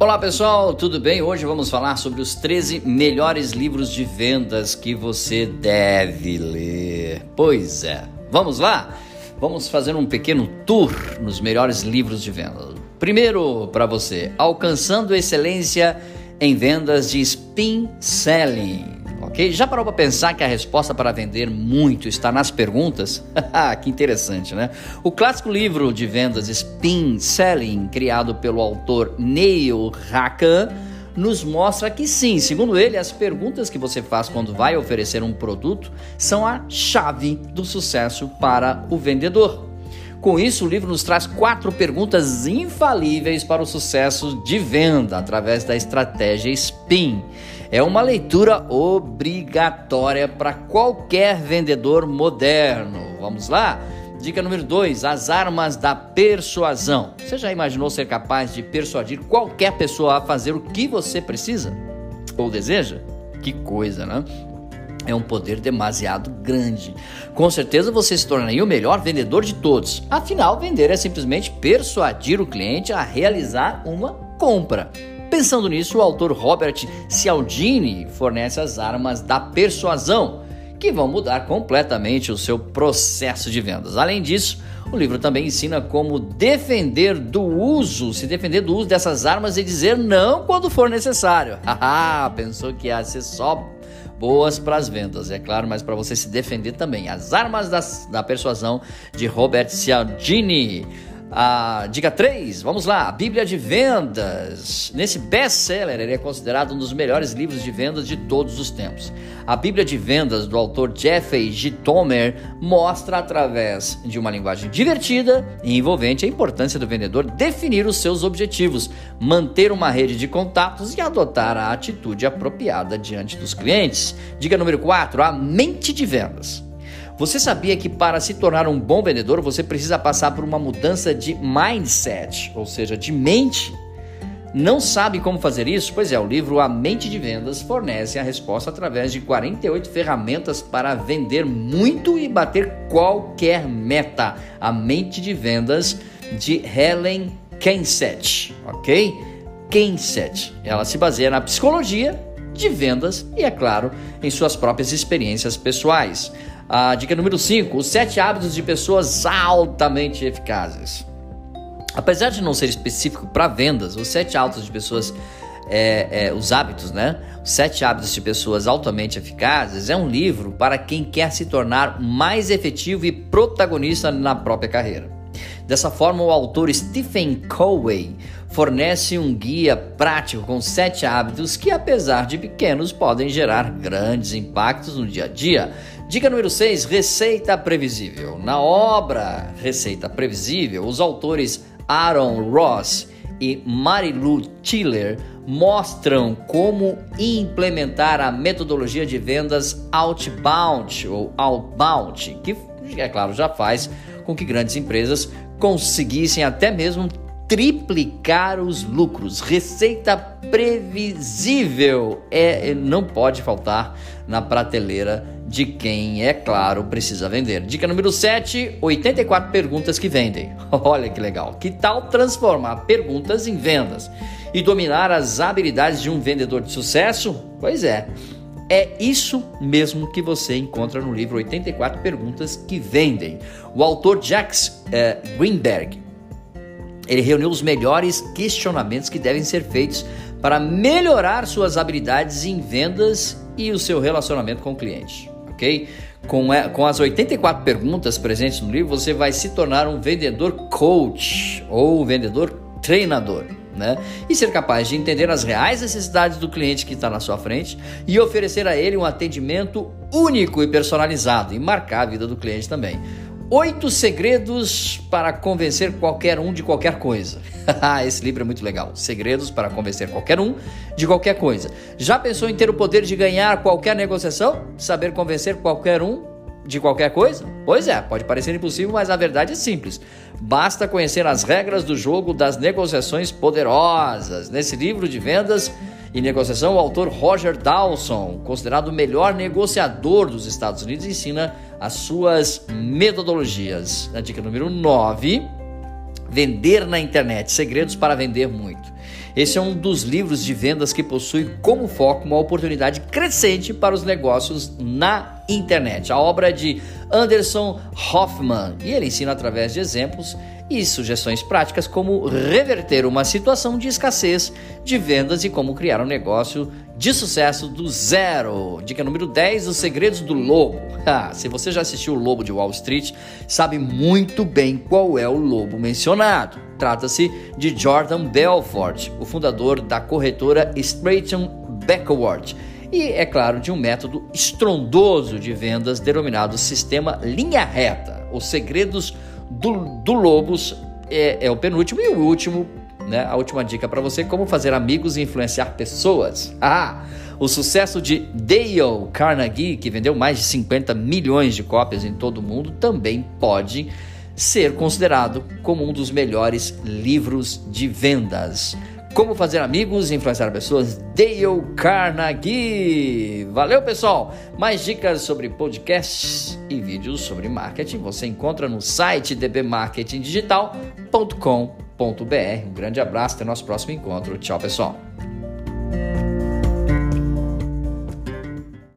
Olá pessoal, tudo bem? Hoje vamos falar sobre os 13 melhores livros de vendas que você deve ler. Pois é, vamos lá? Vamos fazer um pequeno tour nos melhores livros de vendas. Primeiro para você, Alcançando Excelência em Vendas de Spin Selling Já parou para pensar que a resposta para vender muito está nas perguntas? que interessante, né? O clássico livro de vendas Spin Selling, criado pelo autor Neil Rakan, nos mostra que sim, segundo ele, as perguntas que você faz quando vai oferecer um produto são a chave do sucesso para o vendedor. Com isso, o livro nos traz quatro perguntas infalíveis para o sucesso de venda através da estratégia SPIN. É uma leitura obrigatória para qualquer vendedor moderno. Vamos lá? Dica número 2: as armas da persuasão. Você já imaginou ser capaz de persuadir qualquer pessoa a fazer o que você precisa ou deseja? Que coisa, né? É um poder demasiado grande. Com certeza você se tornaria o melhor vendedor de todos. Afinal, vender é simplesmente persuadir o cliente a realizar uma compra. Pensando nisso, o autor Robert Cialdini fornece as armas da persuasão, que vão mudar completamente o seu processo de vendas. Além disso, o livro também ensina como defender do uso, se defender do uso dessas armas e dizer não quando for necessário. Haha, pensou que ia ser só boas para as vendas, é claro, mas para você se defender também. As armas das, da persuasão de Robert Cialdini. A dica 3, vamos lá, Bíblia de Vendas. Nesse best-seller, ele é considerado um dos melhores livros de vendas de todos os tempos. A Bíblia de Vendas do autor Jeffrey G. Tomer mostra através de uma linguagem divertida e envolvente a importância do vendedor definir os seus objetivos, manter uma rede de contatos e adotar a atitude apropriada diante dos clientes. Dica número 4, a mente de vendas. Você sabia que para se tornar um bom vendedor você precisa passar por uma mudança de mindset, ou seja, de mente? Não sabe como fazer isso? Pois é, o livro A Mente de Vendas fornece a resposta através de 48 ferramentas para vender muito e bater qualquer meta. A Mente de Vendas de Helen Kenseth, ok? Kenseth. Ela se baseia na psicologia de vendas e, é claro, em suas próprias experiências pessoais. A dica número 5: os sete hábitos de pessoas altamente eficazes. Apesar de não ser específico para vendas, os sete hábitos de pessoas, é, é, os hábitos, né? Os sete hábitos de pessoas altamente eficazes é um livro para quem quer se tornar mais efetivo e protagonista na própria carreira. Dessa forma, o autor Stephen Covey fornece um guia prático com sete hábitos que, apesar de pequenos, podem gerar grandes impactos no dia a dia. Dica número 6: Receita Previsível. Na obra Receita Previsível, os autores Aaron Ross e Marilu Tiller mostram como implementar a metodologia de vendas outbound ou outbound, que é claro já faz com que grandes empresas conseguissem até mesmo triplicar os lucros. Receita previsível é não pode faltar na prateleira de quem, é claro, precisa vender. Dica número 7, 84 perguntas que vendem. Olha que legal. Que tal transformar perguntas em vendas e dominar as habilidades de um vendedor de sucesso? Pois é. É isso mesmo que você encontra no livro 84 Perguntas que Vendem. O autor Jax eh, Greenberg ele reuniu os melhores questionamentos que devem ser feitos para melhorar suas habilidades em vendas e o seu relacionamento com o cliente, ok? Com, com as 84 perguntas presentes no livro, você vai se tornar um vendedor coach ou vendedor treinador. Né? E ser capaz de entender as reais necessidades do cliente que está na sua frente e oferecer a ele um atendimento único e personalizado e marcar a vida do cliente também. Oito segredos para convencer qualquer um de qualquer coisa. Esse livro é muito legal. Segredos para convencer qualquer um de qualquer coisa. Já pensou em ter o poder de ganhar qualquer negociação? Saber convencer qualquer um de qualquer coisa? Pois é, pode parecer impossível, mas a verdade é simples. Basta conhecer as regras do jogo das negociações poderosas. Nesse livro de vendas e negociação, o autor Roger Dawson, considerado o melhor negociador dos Estados Unidos, ensina as suas metodologias. Na dica número 9, Vender na internet, segredos para vender muito. Esse é um dos livros de vendas que possui como foco uma oportunidade crescente para os negócios na internet. A obra é de Anderson Hoffman e ele ensina através de exemplos e sugestões práticas como reverter uma situação de escassez de vendas e como criar um negócio de sucesso do zero. Dica número 10: Os segredos do lobo. Ah, se você já assistiu o Lobo de Wall Street, sabe muito bem qual é o lobo mencionado. Trata-se de Jordan Belfort, o fundador da corretora Straighten Backward e, é claro, de um método estrondoso de vendas denominado Sistema Linha Reta. Os segredos do, do Lobos é, é o penúltimo e o último, né? A última dica para você: como fazer amigos e influenciar pessoas. Ah! O sucesso de Dale Carnegie, que vendeu mais de 50 milhões de cópias em todo o mundo, também pode ser considerado como um dos melhores livros de vendas. Como fazer amigos e influenciar pessoas, Dale Carnegie. Valeu, pessoal! Mais dicas sobre podcasts e vídeos sobre marketing você encontra no site dbmarketingdigital.com.br. Um grande abraço, até nosso próximo encontro. Tchau, pessoal!